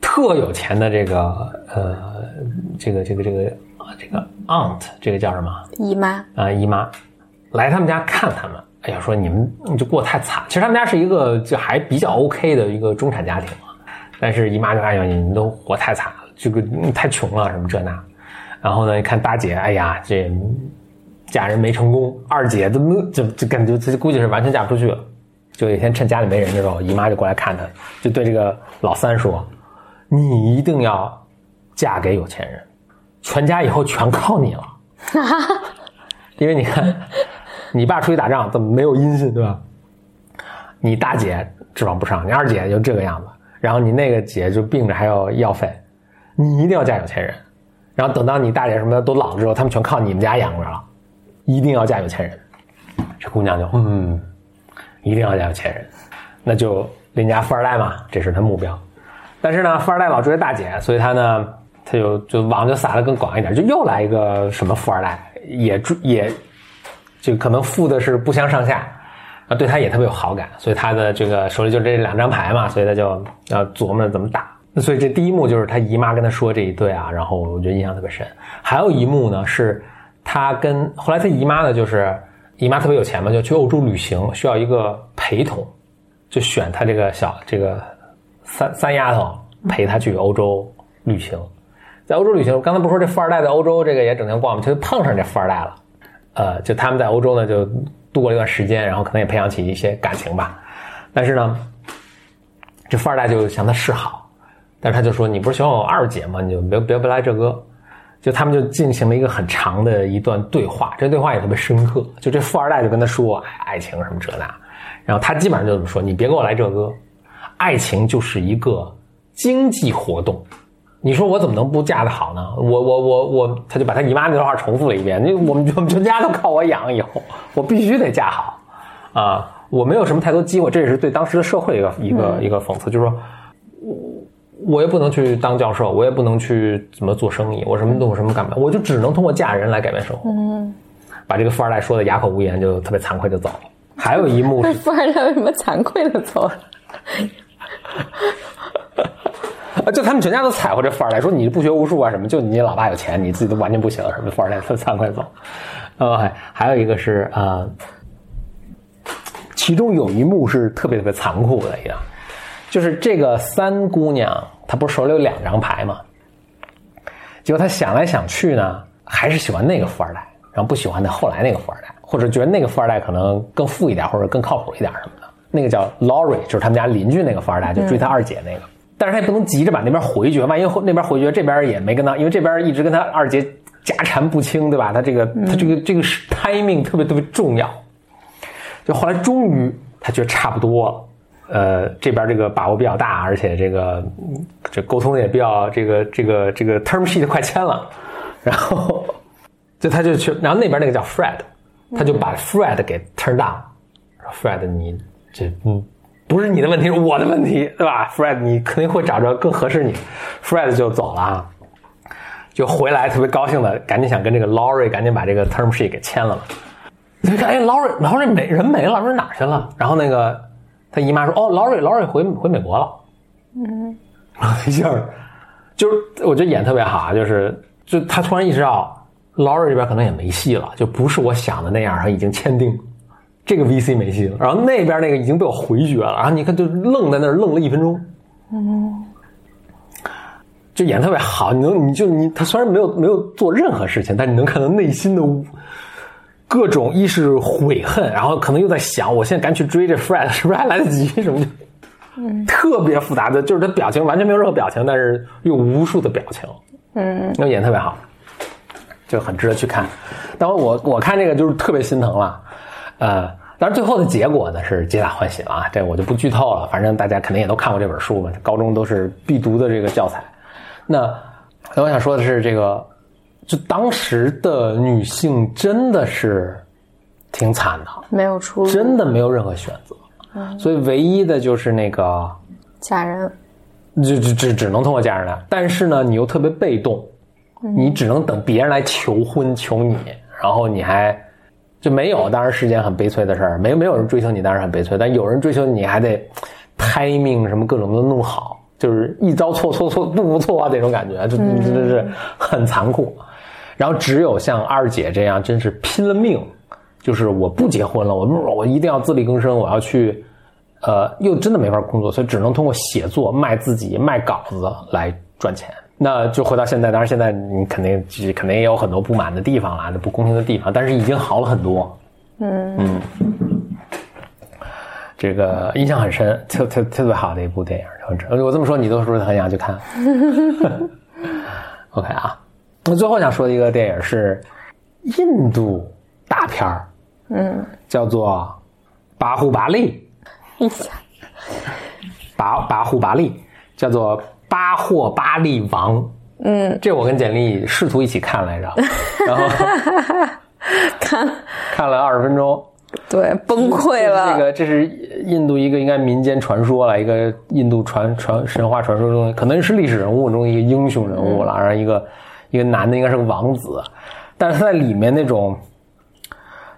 特有钱的这个呃这个这个这个这个 aunt，这个叫什么姨妈啊姨妈来他们家看他们，哎呀说你们你就过太惨。其实他们家是一个就还比较 OK 的一个中产家庭嘛，但是姨妈就哎呀你们都活太惨了，这个太穷了什么这那。然后呢？一看大姐，哎呀，这嫁人没成功，二姐怎么就就感觉这估计是完全嫁不出去了。就有一天趁家里没人的时候，姨妈就过来看她，就对这个老三说：“你一定要嫁给有钱人，全家以后全靠你了。因为你看，你爸出去打仗怎么没有音信，对吧？你大姐指望不上，你二姐就这个样子，然后你那个姐就病着还要药费，你一定要嫁有钱人。”然后等到你大姐什么都老了之后，他们全靠你们家养着了，一定要嫁有钱人。这姑娘就嗯，一定要嫁有钱人，那就邻家富二代嘛，这是她目标。但是呢，富二代老追着大姐，所以她呢，她就就网就撒的更广一点，就又来一个什么富二代，也追也，就可能富的是不相上下，啊，对她也特别有好感，所以她的这个手里就这两张牌嘛，所以她就要琢磨着怎么打。所以这第一幕就是他姨妈跟他说这一对啊，然后我觉得印象特别深。还有一幕呢，是他跟后来他姨妈呢，就是姨妈特别有钱嘛，就去欧洲旅行，需要一个陪同，就选他这个小这个三三丫头陪他去欧洲旅行，在欧洲旅行，刚才不说这富二代在欧洲这个也整天逛吗？就碰上这富二代了，呃，就他们在欧洲呢就度过了一段时间，然后可能也培养起一些感情吧。但是呢，这富二代就向他示好，但是他就说：“你不是喜欢我二姐吗？你就别别别来这个。”就他们就进行了一个很长的一段对话，这对话也特别深刻。就这富二代就跟他说：“哎，爱情什么这那。”然后他基本上就这么说：“你别给我来这个，爱情就是一个经济活动。你说我怎么能不嫁得好呢？我我我我，他就把他姨妈那段话重复了一遍。你我们我们全家都靠我养，以后我必须得嫁好啊！我没有什么太多机会，这也是对当时的社会一个一个一个讽刺，就是说，我我也不能去当教授，我也不能去怎么做生意，我什么都什么干不了，我就只能通过嫁人来改变生活。嗯，把这个富二代说的哑口无言，就特别惭愧的走了。还有一幕是 富二代为什么惭愧的走了？啊，就他们全家都踩过这富二代，说你不学无术啊什么，就你老爸有钱，你自己都完全不行什么。富二代特惭愧走。呃，还还有一个是啊，其中有一幕是特别特别残酷的一样，就是这个三姑娘她不是手里有两张牌吗？结果他想来想去呢，还是喜欢那个富二代，然后不喜欢那后来那个富二代，或者觉得那个富二代可能更富一点，或者更靠谱一点什么的。那个叫 Laurie，就是他们家邻居那个富二代，就追他二姐那个。但是他也不能急着把那边回绝，万一那边回绝，这边也没跟他，因为这边一直跟他二姐家缠不清，对吧？他这个他这个这个是 timing 特别特别重要。就后来终于他觉得差不多了，呃，这边这个把握比较大，而且这个这沟通也比较这个这个这个 term sheet 快签了，然后就他就去，然后那边那个叫 Fred，他就把 Fred 给 turn down。Fred，你这嗯，不是你的问题，是我的问题，对吧？Fred，你肯定会找着更合适你。Fred 就走了啊，就回来特别高兴的，赶紧想跟这个 Laurie 赶紧把这个 term sheet 给签了嘛。就看，哎，Laurie，Laurie 没人没了，说哪去了？然后那个他姨妈说，哦，Laurie，Laurie 回回美国了。嗯，一 下就是我觉得演特别好啊，就是就他突然意识到 Laurie 这边可能也没戏了，就不是我想的那样，他已经签订。这个 VC 没戏了，然后那边那个已经被我回绝了，然后你看就愣在那儿愣了一分钟，嗯，就演特别好，你能你就你他虽然没有没有做任何事情，但你能看到内心的各种一是悔恨，然后可能又在想，我现在赶紧去追这 Fred 是不是还来得及什么的，嗯，特别复杂的，就是他表情完全没有任何表情，但是用无数的表情，嗯，那演特别好，就很值得去看。但我我看这个就是特别心疼了。呃，但是最后的结果呢是皆大欢喜了啊！这我就不剧透了，反正大家肯定也都看过这本书嘛，高中都是必读的这个教材。那我想说的是，这个就当时的女性真的是挺惨的，没有出路，真的没有任何选择。嗯，所以唯一的就是那个嫁人，就只只只能通过嫁人来。但是呢，你又特别被动，你只能等别人来求婚求你，然后你还。就没有，当然是件很悲催的事儿。没没有人追求你，当然很悲催。但有人追求你，还得胎命什么各种都弄好，就是一遭错错错步步错啊，这种感觉，就真的是很残酷。然后只有像二姐这样，真是拼了命，就是我不结婚了，我我一定要自力更生，我要去，呃，又真的没法工作，所以只能通过写作卖自己、卖稿子来赚钱。那就回到现在，当然现在你肯定肯定也有很多不满的地方啦，不公平的地方，但是已经好了很多。嗯嗯，这个印象很深，特特特别好的一部电影。我这么说，你都是不是很想去看？OK 啊，那最后想说的一个电影是印度大片儿，嗯，叫做《巴胡巴利》。巴巴胡巴利叫做。巴霍巴利王，嗯，这我跟简历试图一起看来着，然后 看看了二十分钟，对，崩溃了。这个这是印度一个应该民间传说了，一个印度传传神话传说中可能是历史人物中一个英雄人物了，然后一个一个男的应该是个王子，但是他在里面那种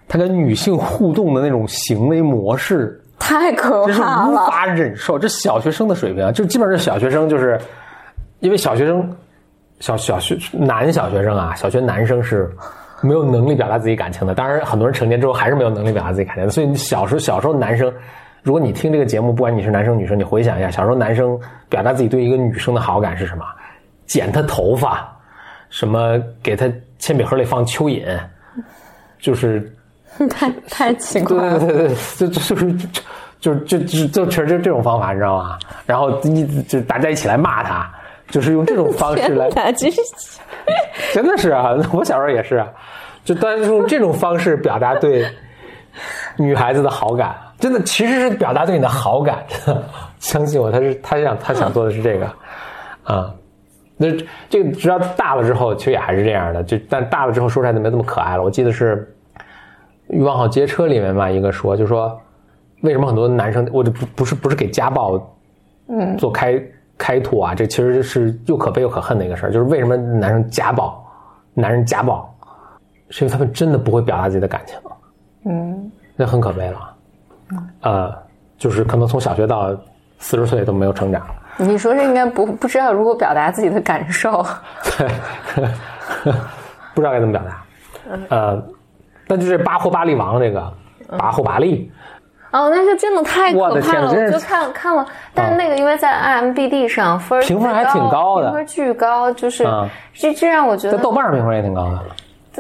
他跟女性互动的那种行为模式。太可怕了，无法忍受。这小学生的水平，就基本上是小学生，就是因为小学生，小小学男小学生啊，小学男生是没有能力表达自己感情的。当然，很多人成年之后还是没有能力表达自己感情的。所以你，小时候小时候男生如果你听这个节目，不管你是男生女生，你回想一下，小时候男生表达自己对一个女生的好感是什么？剪她头发，什么给他铅笔盒里放蚯蚓，就是 太太奇怪对了。对 对对，就就就是就就就就全是这种方法，你知道吗？然后一就大家一起来骂他，就是用这种方式来 真的是啊，我小时候也是啊，就当然是用这种方式表达对女孩子的好感，真的其实是表达对你的好感，真的相信我，他是他想他想做的是这个啊。那这个直到大了之后，其实也还是这样的，就但大了之后说出来就没这么可爱了。我记得是《欲望号街车》里面嘛，一个说，就说为什么很多男生，我这不不是不是给家暴嗯做开开拓啊，这其实是又可悲又可恨的一个事儿。就是为什么男生家暴，男人家暴，是因为他们真的不会表达自己的感情，嗯，那很可悲了。呃，就是可能从小学到四十岁都没有成长。你说这应该不不知道如何表达自己的感受。对，不知道该怎么表达。呃，那就是巴霍巴利王这个巴霍巴利，哦，那个真的太可怕了，我就看看了，但那个因为在 IMDB 上分评分还挺高的。评分巨高，就是嗯。这这让我觉得，豆瓣评分也挺高的。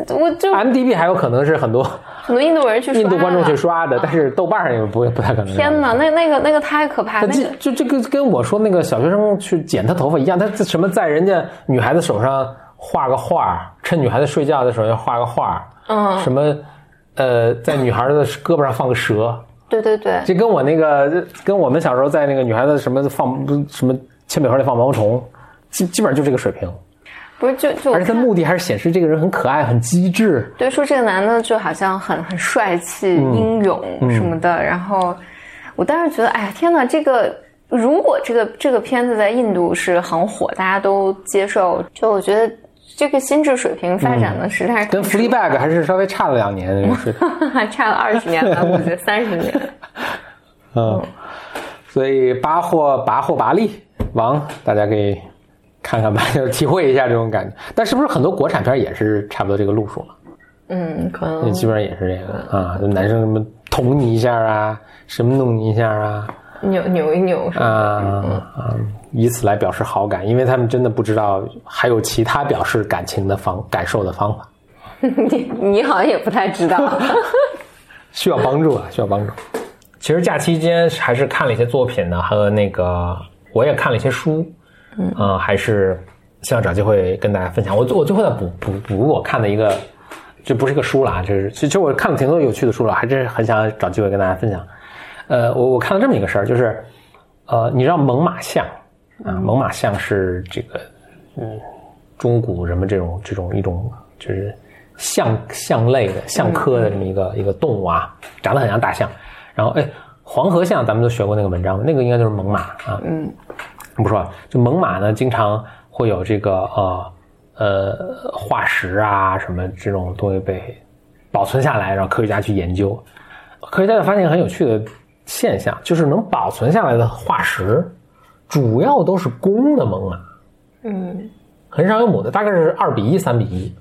我就 IMDB 还有可能是很多很多印度人去刷印度观众去刷的，但是豆瓣上也不不太可能。天哪，那那个那个太可怕，那这那个就这个跟我说那个小学生去剪他头发一样，他什么在人家女孩子手上画个画，趁女孩子睡觉的时候要画个画，嗯，什么呃，在女孩的胳膊上放个蛇，对对对，这跟我那个跟我们小时候在那个女孩子什么放什么铅笔盒里放毛毛虫，基基本上就这个水平，不是就就而且他看目的还是显示这个人很可爱、很机智。对说这个男的就好像很很帅气、嗯英勇什么的，然后我当时觉得，哎呀天哪，这个如果这个这个片子在印度是很火，大家都接受，就我觉得这个心智水平发展的实在是嗯跟 Fleabag 还是稍微差了两年，这个水平。还差了二十年了，我觉得三十年。嗯，所以巴霍拔霍拔利王，大家可以看看吧，就 是体会一下这种感觉。但是不是很多国产片也是差不多这个路数嘛？嗯，可能基本上也是这个啊，就男生什么捅你一下啊，什么弄你一下啊，扭扭一扭啊啊，以此来表示好感，因为他们真的不知道还有其他表示感情的方感受的方法，你你好像也不太知道。需要帮助啊，需要帮助。其实假期间还是看了一些作品的，和那个我也看了一些书，嗯、呃，还是希望找机会跟大家分享。我我最后再补补补我看的一个，这不是一个书了啊，就是其实我看了挺多有趣的书了，还是很想找机会跟大家分享。呃，我我看了这么一个事儿，就是呃，你知道猛犸象啊？猛犸象是这个嗯，中古什么这种这种一种就是象象类的象科的这么一个、一个动物啊，长得很像大象。然后哎，黄河象咱们都学过那个文章，那个应该就是猛犸啊。嗯，不说了，就猛犸呢，经常会有这个呃呃化石啊什么这种东西被保存下来，让科学家去研究。科学家就发现很有趣的现象，就是能保存下来的化石，主要都是公的猛犸，嗯很少有母的，大概是二比一、三比一，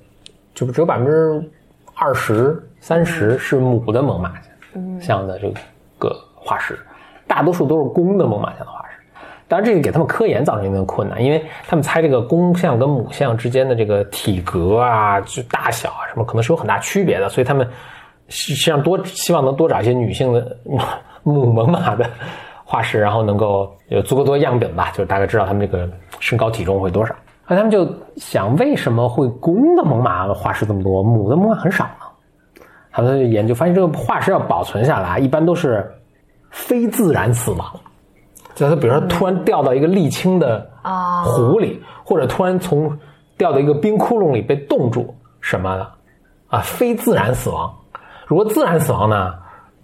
就只有百分之二十、三十是母的猛犸象的这个化石，大多数都是公的猛犸象的化石。当然，这个给他们科研造成一定的困难，因为他们猜这个公象跟母象之间的这个体格啊、就大小啊什么，可能是有很大区别的，所以他们实际上多希望能多找一些女性的母猛犸的化石，然后能够有足够多样本吧，就大概知道他们这个身高体重会多少。那他们就想，为什么会公的猛犸化石这么多，母的猛犸很少呢？他们研究发现，这个化石要保存下来，一般都是非自然死亡。就它比如说突然掉到一个沥青的啊湖里，或者突然从掉到一个冰窟窿里被冻住什么的，啊，非自然死亡。如果自然死亡呢？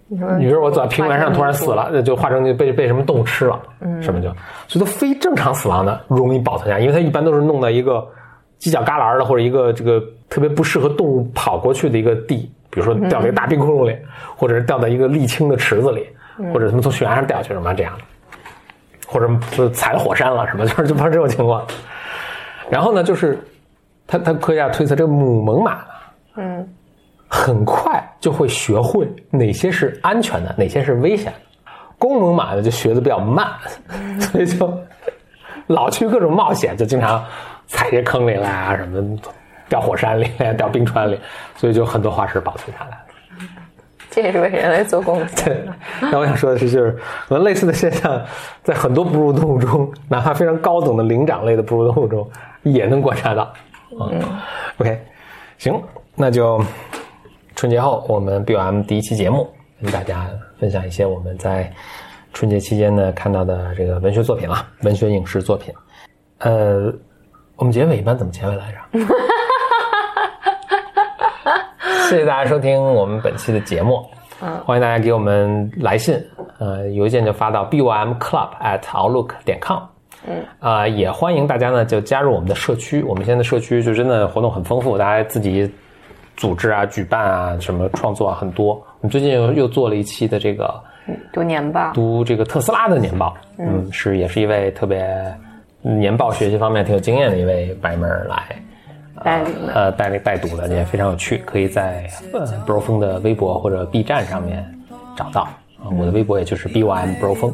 你比如我走在平原上突然死了，那就化成就被被什么动物吃了，什么就，所以它非正常死亡的容易保存下，因为它一般都是弄到一个犄角旮旯的或者一个这个特别不适合动物跑过去的一个地，比如说掉在一个大冰窟窿里，或者是掉到一个沥青的池子里，或者什么从悬崖上掉下去什么这样的。或者就踩了火山了什么，就是就发生这种情况。然后呢，就是他他科学家推测，这个母猛犸呢，嗯很快就会学会哪些是安全的，哪些是危险的。公猛犸呢就学的比较慢，所以就老去各种冒险，就经常踩这坑里来什么掉火山里、掉冰川里，所以就很多化石保存下来。这也是为人类做贡献。对，那我想说的是，就是可能类似的现象，在很多哺乳动物中，哪怕非常高等的灵长类的哺乳动物中，也能观察到。嗯，OK，行，那就春节后我们 BOM 第一期节目，跟大家分享一些我们在春节期间呢看到的这个文学作品了，文学影视作品。呃，我们结尾一般怎么结尾来着？谢谢大家收听我们本期的节目，嗯，欢迎大家给我们来信，呃，邮件就发到 b o m club at outlook 点 com，嗯，啊，也欢迎大家呢就加入我们的社区，我们现在的社区就真的活动很丰富，大家自己组织啊、举办啊、什么创作啊很多。我们最近又又做了一期的这个读年报，读这个特斯拉的年报，嗯，是也是一位特别年报学习方面挺有经验的一位白门来。带领呃带领带读的也非常有趣，可以在呃 bro 风的微博或者 B 站上面找到。我的微博也就是 b y m bro 风。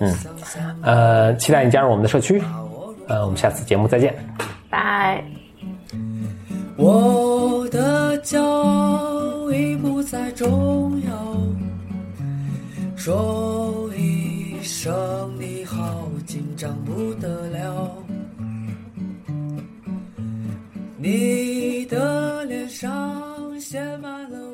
嗯呃，期待你加入我们的社区。呃，我们下次节目再见，拜。我的骄傲已不再重要，说一声你好，紧张不得了。你的脸上写满了